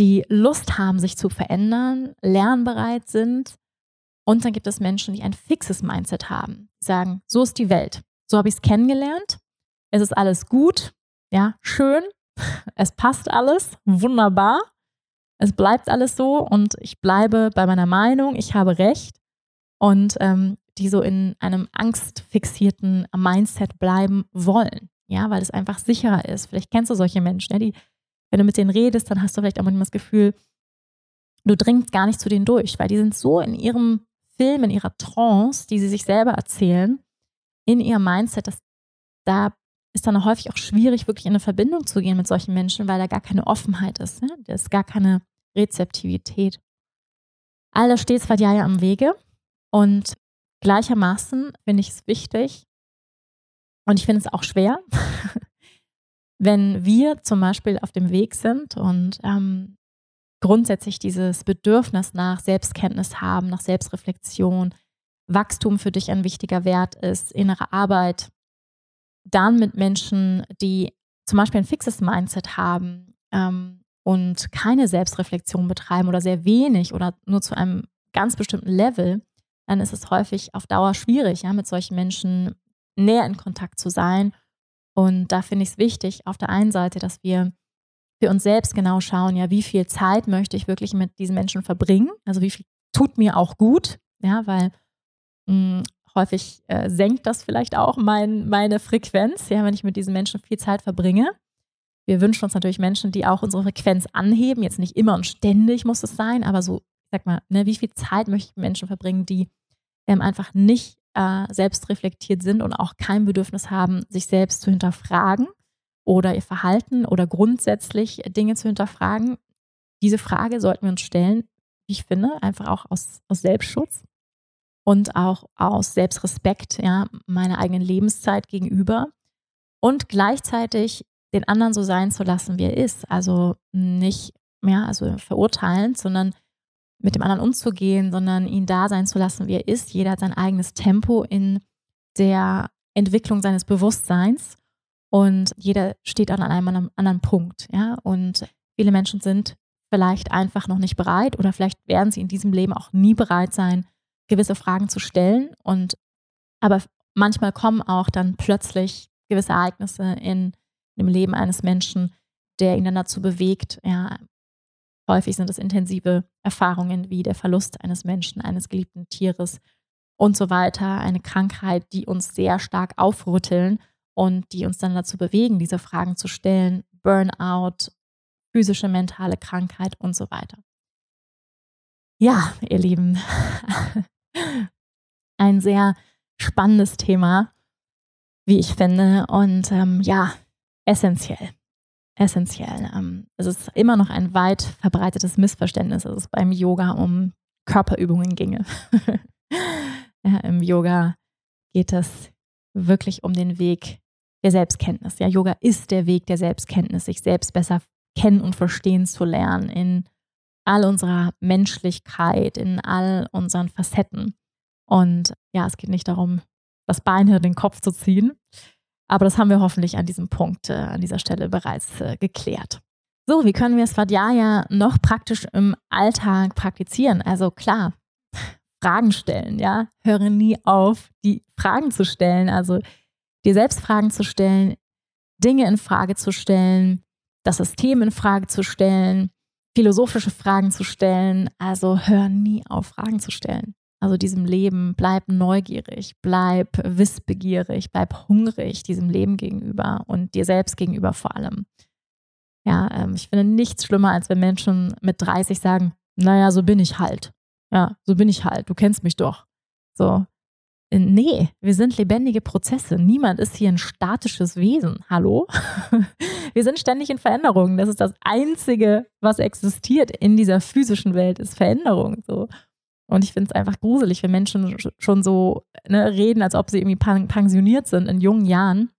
die Lust haben, sich zu verändern, lernbereit sind. Und dann gibt es Menschen, die ein fixes Mindset haben. Die sagen, so ist die Welt. So habe ich es kennengelernt. Es ist alles gut, ja, schön, es passt alles, wunderbar, es bleibt alles so. Und ich bleibe bei meiner Meinung, ich habe recht. Und ähm, die so in einem angstfixierten Mindset bleiben wollen, ja, weil es einfach sicherer ist. Vielleicht kennst du solche Menschen, ja, die wenn du mit denen redest, dann hast du vielleicht auch manchmal das Gefühl, du dringst gar nicht zu denen durch, weil die sind so in ihrem Film, in ihrer Trance, die sie sich selber erzählen, in ihrem Mindset, dass da ist dann häufig auch schwierig, wirklich in eine Verbindung zu gehen mit solchen Menschen, weil da gar keine Offenheit ist. Ne? Da ist gar keine Rezeptivität. All das steht zwar ja am Wege und gleichermaßen finde ich es wichtig und ich finde es auch schwer, wenn wir zum Beispiel auf dem Weg sind und ähm, grundsätzlich dieses Bedürfnis nach Selbstkenntnis haben, nach Selbstreflexion, Wachstum für dich ein wichtiger Wert ist, innere Arbeit, dann mit Menschen, die zum Beispiel ein fixes Mindset haben ähm, und keine Selbstreflexion betreiben oder sehr wenig oder nur zu einem ganz bestimmten Level, dann ist es häufig auf Dauer schwierig, ja, mit solchen Menschen näher in Kontakt zu sein. Und da finde ich es wichtig, auf der einen Seite, dass wir für uns selbst genau schauen, ja, wie viel Zeit möchte ich wirklich mit diesen Menschen verbringen? Also wie viel tut mir auch gut, ja, weil mh, hm, häufig äh, senkt das vielleicht auch mein, meine Frequenz, ja, wenn ich mit diesen Menschen viel Zeit verbringe. Wir wünschen uns natürlich Menschen, die auch unsere Frequenz anheben. Jetzt nicht immer und ständig muss es sein, aber so, sag mal, ne, wie viel Zeit möchte ich mit Menschen verbringen, die ähm, einfach nicht äh, selbst sind und auch kein Bedürfnis haben, sich selbst zu hinterfragen oder ihr Verhalten oder grundsätzlich Dinge zu hinterfragen. Diese Frage sollten wir uns stellen, wie ich finde, einfach auch aus, aus Selbstschutz und auch aus Selbstrespekt, ja, meiner eigenen Lebenszeit gegenüber und gleichzeitig den anderen so sein zu lassen, wie er ist. Also nicht mehr, also verurteilend, sondern mit dem anderen umzugehen, sondern ihn da sein zu lassen, wie er ist. Jeder hat sein eigenes Tempo in der Entwicklung seines Bewusstseins und jeder steht an einem anderen Punkt. Ja? Und viele Menschen sind vielleicht einfach noch nicht bereit oder vielleicht werden sie in diesem Leben auch nie bereit sein, gewisse Fragen zu stellen. Und aber manchmal kommen auch dann plötzlich gewisse Ereignisse in dem Leben eines Menschen, der ihn dann dazu bewegt. Ja, häufig sind es intensive Erfahrungen wie der Verlust eines Menschen, eines geliebten Tieres und so weiter. Eine Krankheit, die uns sehr stark aufrütteln und die uns dann dazu bewegen, diese Fragen zu stellen. Burnout, physische, mentale Krankheit und so weiter. Ja, ihr Lieben, ein sehr spannendes Thema, wie ich finde. Und ähm, ja, essentiell. Essentiell. Ähm, es ist immer noch ein weit verbreitetes Missverständnis, dass es beim Yoga um Körperübungen ginge. ja, Im Yoga geht es wirklich um den Weg der Selbstkenntnis. Ja, Yoga ist der Weg der Selbstkenntnis, sich selbst besser kennen und verstehen zu lernen in all unserer Menschlichkeit, in all unseren Facetten. Und ja, es geht nicht darum, das Bein hinter den Kopf zu ziehen. Aber das haben wir hoffentlich an diesem Punkt, äh, an dieser Stelle bereits äh, geklärt. So, wie können wir Svadhyaya noch praktisch im Alltag praktizieren? Also klar, Fragen stellen, ja. Höre nie auf, die Fragen zu stellen. Also dir selbst Fragen zu stellen, Dinge in Frage zu stellen, das System in Frage zu stellen, philosophische Fragen zu stellen. Also hör nie auf, Fragen zu stellen. Also diesem Leben, bleib neugierig, bleib wissbegierig, bleib hungrig diesem Leben gegenüber und dir selbst gegenüber vor allem. Ja, ähm, ich finde nichts schlimmer, als wenn Menschen mit 30 sagen, naja, so bin ich halt. Ja, so bin ich halt. Du kennst mich doch. So, Nee, wir sind lebendige Prozesse. Niemand ist hier ein statisches Wesen. Hallo? Wir sind ständig in Veränderung. Das ist das Einzige, was existiert in dieser physischen Welt, ist Veränderung. So. Und ich finde es einfach gruselig, wenn Menschen schon so ne, reden, als ob sie irgendwie pensioniert sind in jungen Jahren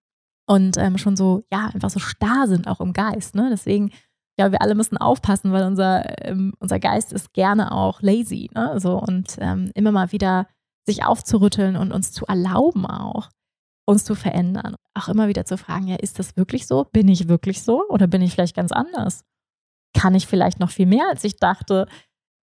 und ähm, schon so, ja, einfach so starr sind, auch im Geist. Ne? Deswegen, ja, wir alle müssen aufpassen, weil unser, ähm, unser Geist ist gerne auch lazy. Ne? So, und ähm, immer mal wieder sich aufzurütteln und uns zu erlauben auch, uns zu verändern. Auch immer wieder zu fragen, ja, ist das wirklich so? Bin ich wirklich so? Oder bin ich vielleicht ganz anders? Kann ich vielleicht noch viel mehr, als ich dachte?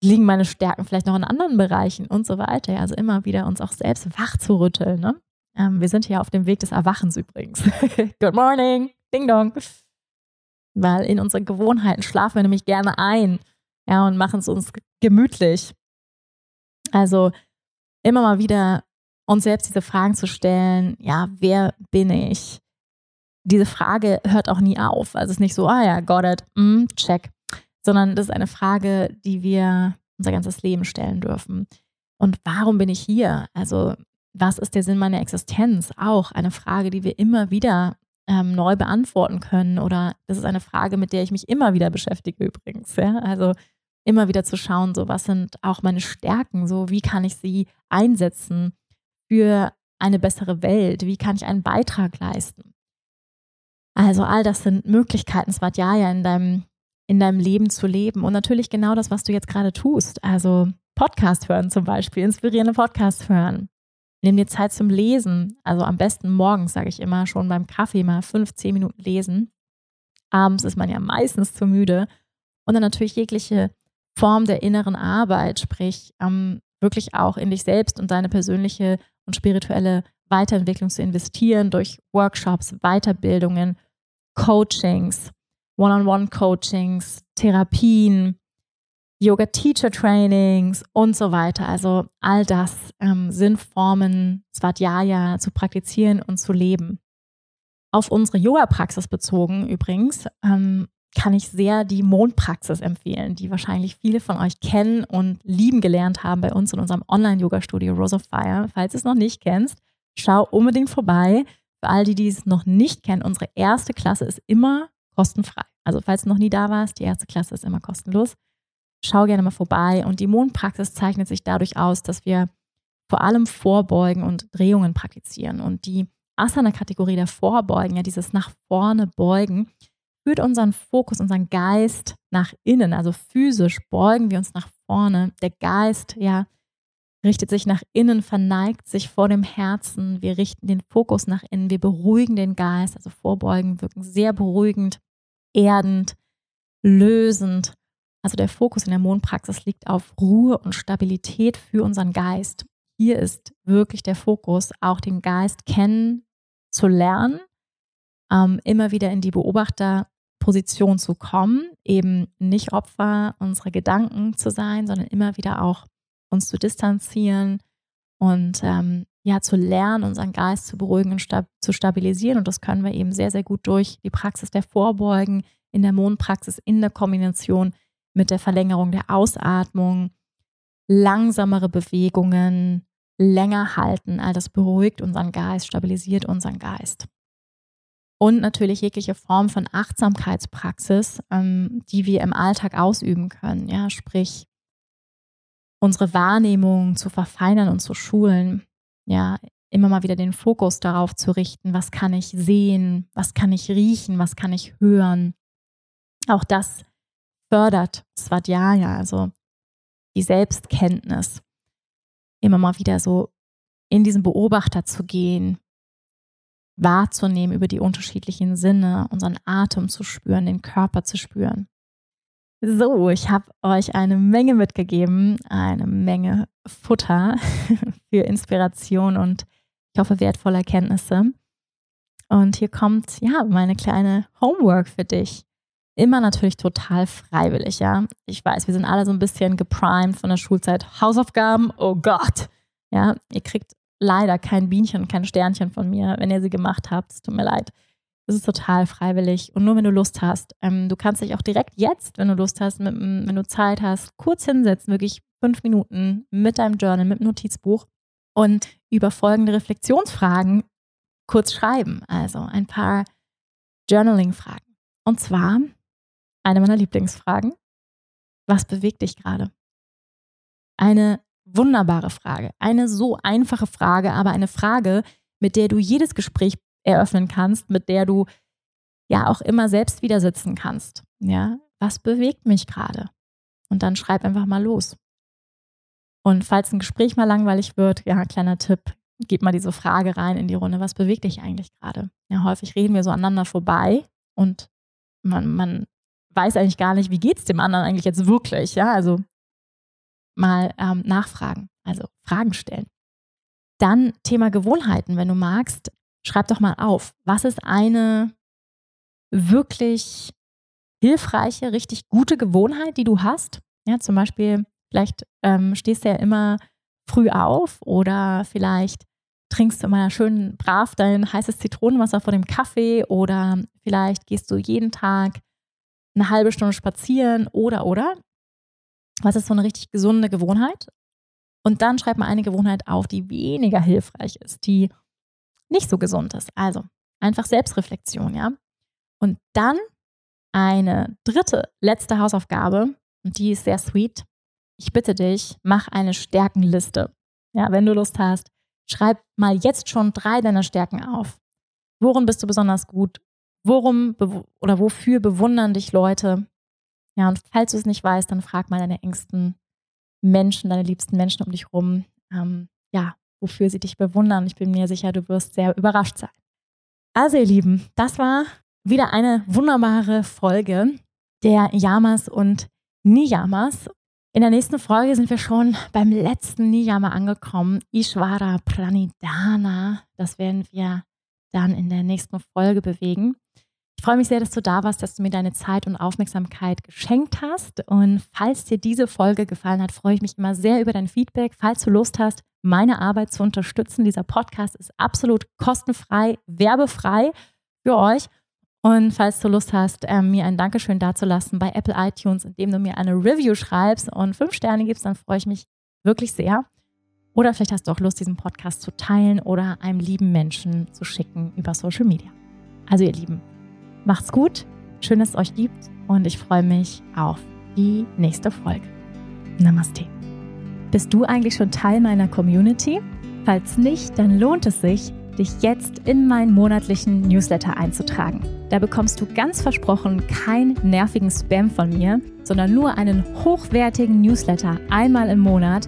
Liegen meine Stärken vielleicht noch in anderen Bereichen und so weiter? Also immer wieder uns auch selbst wach zu rütteln. Ne? Ähm, wir sind hier auf dem Weg des Erwachens übrigens. Good morning, ding dong. Weil in unseren Gewohnheiten schlafen wir nämlich gerne ein ja, und machen es uns gemütlich. Also immer mal wieder uns selbst diese Fragen zu stellen, ja, wer bin ich? diese Frage hört auch nie auf. Also es ist nicht so, ah ja, got it, mm, check. Sondern das ist eine Frage, die wir unser ganzes Leben stellen dürfen. Und warum bin ich hier? Also was ist der Sinn meiner Existenz? Auch eine Frage, die wir immer wieder ähm, neu beantworten können. Oder das ist eine Frage, mit der ich mich immer wieder beschäftige übrigens. Ja? Also immer wieder zu schauen, so was sind auch meine Stärken, so wie kann ich sie einsetzen für eine bessere Welt, wie kann ich einen Beitrag leisten. Also all das sind Möglichkeiten, Svadhyaya in deinem, in deinem Leben zu leben. Und natürlich genau das, was du jetzt gerade tust. Also Podcast hören zum Beispiel, inspirierende Podcast hören. Nimm dir Zeit zum Lesen. Also am besten morgens, sage ich immer, schon beim Kaffee mal fünf, zehn Minuten lesen. Abends ist man ja meistens zu müde. Und dann natürlich jegliche Form der inneren Arbeit, sprich ähm, wirklich auch in dich selbst und deine persönliche und spirituelle Weiterentwicklung zu investieren durch Workshops, Weiterbildungen, Coachings, One-on-One-Coachings, Therapien, Yoga-Teacher-Trainings und so weiter. Also all das ähm, sind Formen, Svadhyaya zu praktizieren und zu leben. Auf unsere Yoga-Praxis bezogen übrigens ähm, kann ich sehr die Mondpraxis empfehlen, die wahrscheinlich viele von euch kennen und lieben gelernt haben bei uns in unserem Online-Yoga-Studio Rose of Fire. Falls du es noch nicht kennst, schau unbedingt vorbei. Für all die, die es noch nicht kennen, unsere erste Klasse ist immer kostenfrei. Also falls du noch nie da warst, die erste Klasse ist immer kostenlos. Schau gerne mal vorbei. Und die Mondpraxis zeichnet sich dadurch aus, dass wir vor allem Vorbeugen und Drehungen praktizieren. Und die Asana-Kategorie der Vorbeugen, ja dieses nach vorne beugen, führt unseren Fokus, unseren Geist nach innen, also physisch beugen wir uns nach vorne. Der Geist, ja, richtet sich nach innen, verneigt sich vor dem Herzen. Wir richten den Fokus nach innen, wir beruhigen den Geist, also Vorbeugen wirken sehr beruhigend, erdend, lösend. Also der Fokus in der Mondpraxis liegt auf Ruhe und Stabilität für unseren Geist. Hier ist wirklich der Fokus, auch den Geist kennen zu lernen, ähm, immer wieder in die Beobachter Position zu kommen, eben nicht Opfer unserer Gedanken zu sein, sondern immer wieder auch uns zu distanzieren und ähm, ja zu lernen, unseren Geist zu beruhigen und stab zu stabilisieren. Und das können wir eben sehr, sehr gut durch die Praxis der Vorbeugen, in der Mondpraxis, in der Kombination mit der Verlängerung der Ausatmung, langsamere Bewegungen, länger halten. All das beruhigt unseren Geist, stabilisiert unseren Geist und natürlich jegliche Form von Achtsamkeitspraxis, ähm, die wir im Alltag ausüben können. Ja, sprich unsere Wahrnehmung zu verfeinern und zu schulen. Ja, immer mal wieder den Fokus darauf zu richten, was kann ich sehen, was kann ich riechen, was kann ich hören. Auch das fördert Svadhyaya, also die Selbstkenntnis. Immer mal wieder so in diesen Beobachter zu gehen, wahrzunehmen über die unterschiedlichen Sinne, unseren Atem zu spüren, den Körper zu spüren. So, ich habe euch eine Menge mitgegeben, eine Menge Futter für Inspiration und ich hoffe wertvolle Erkenntnisse. Und hier kommt ja meine kleine Homework für dich. Immer natürlich total freiwillig, ja. Ich weiß, wir sind alle so ein bisschen geprimed von der Schulzeit. Hausaufgaben, oh Gott. Ja, ihr kriegt leider kein Bienchen, kein Sternchen von mir, wenn ihr sie gemacht habt. Es tut mir leid. Es ist total freiwillig und nur wenn du Lust hast. Ähm, du kannst dich auch direkt jetzt, wenn du Lust hast, mit, wenn du Zeit hast, kurz hinsetzen, wirklich fünf Minuten mit deinem Journal, mit dem Notizbuch und über folgende Reflexionsfragen kurz schreiben. Also ein paar Journaling-Fragen. Und zwar eine meiner Lieblingsfragen. Was bewegt dich gerade? Eine Wunderbare Frage. Eine so einfache Frage, aber eine Frage, mit der du jedes Gespräch eröffnen kannst, mit der du ja auch immer selbst wieder sitzen kannst. Ja, was bewegt mich gerade? Und dann schreib einfach mal los. Und falls ein Gespräch mal langweilig wird, ja, kleiner Tipp, gib mal diese Frage rein in die Runde, was bewegt dich eigentlich gerade? Ja, häufig reden wir so aneinander vorbei und man, man weiß eigentlich gar nicht, wie geht es dem anderen eigentlich jetzt wirklich, ja, also mal ähm, nachfragen, also Fragen stellen. Dann Thema Gewohnheiten, wenn du magst, schreib doch mal auf, was ist eine wirklich hilfreiche, richtig gute Gewohnheit, die du hast? Ja, zum Beispiel, vielleicht ähm, stehst du ja immer früh auf oder vielleicht trinkst du immer schön brav dein heißes Zitronenwasser vor dem Kaffee oder vielleicht gehst du jeden Tag eine halbe Stunde spazieren oder oder. Was ist so eine richtig gesunde Gewohnheit? Und dann schreib mal eine Gewohnheit auf, die weniger hilfreich ist, die nicht so gesund ist. Also einfach Selbstreflexion, ja. Und dann eine dritte, letzte Hausaufgabe, und die ist sehr sweet. Ich bitte dich, mach eine Stärkenliste. Ja, wenn du Lust hast, schreib mal jetzt schon drei deiner Stärken auf. Worin bist du besonders gut? Worum oder wofür bewundern dich Leute? Ja, und falls du es nicht weißt, dann frag mal deine engsten Menschen, deine liebsten Menschen um dich rum, ähm, ja, wofür sie dich bewundern. Ich bin mir sicher, du wirst sehr überrascht sein. Also, ihr Lieben, das war wieder eine wunderbare Folge der Yamas und Niyamas. In der nächsten Folge sind wir schon beim letzten Niyama angekommen, Ishvara Pranidhana. Das werden wir dann in der nächsten Folge bewegen. Ich freue mich sehr, dass du da warst, dass du mir deine Zeit und Aufmerksamkeit geschenkt hast. Und falls dir diese Folge gefallen hat, freue ich mich immer sehr über dein Feedback. Falls du Lust hast, meine Arbeit zu unterstützen, dieser Podcast ist absolut kostenfrei, werbefrei für euch. Und falls du Lust hast, äh, mir ein Dankeschön dazulassen bei Apple iTunes, indem du mir eine Review schreibst und fünf Sterne gibst, dann freue ich mich wirklich sehr. Oder vielleicht hast du auch Lust, diesen Podcast zu teilen oder einem lieben Menschen zu schicken über Social Media. Also ihr Lieben, Macht's gut, schön, dass es euch gibt und ich freue mich auf die nächste Folge. Namaste. Bist du eigentlich schon Teil meiner Community? Falls nicht, dann lohnt es sich, dich jetzt in meinen monatlichen Newsletter einzutragen. Da bekommst du ganz versprochen keinen nervigen Spam von mir, sondern nur einen hochwertigen Newsletter einmal im Monat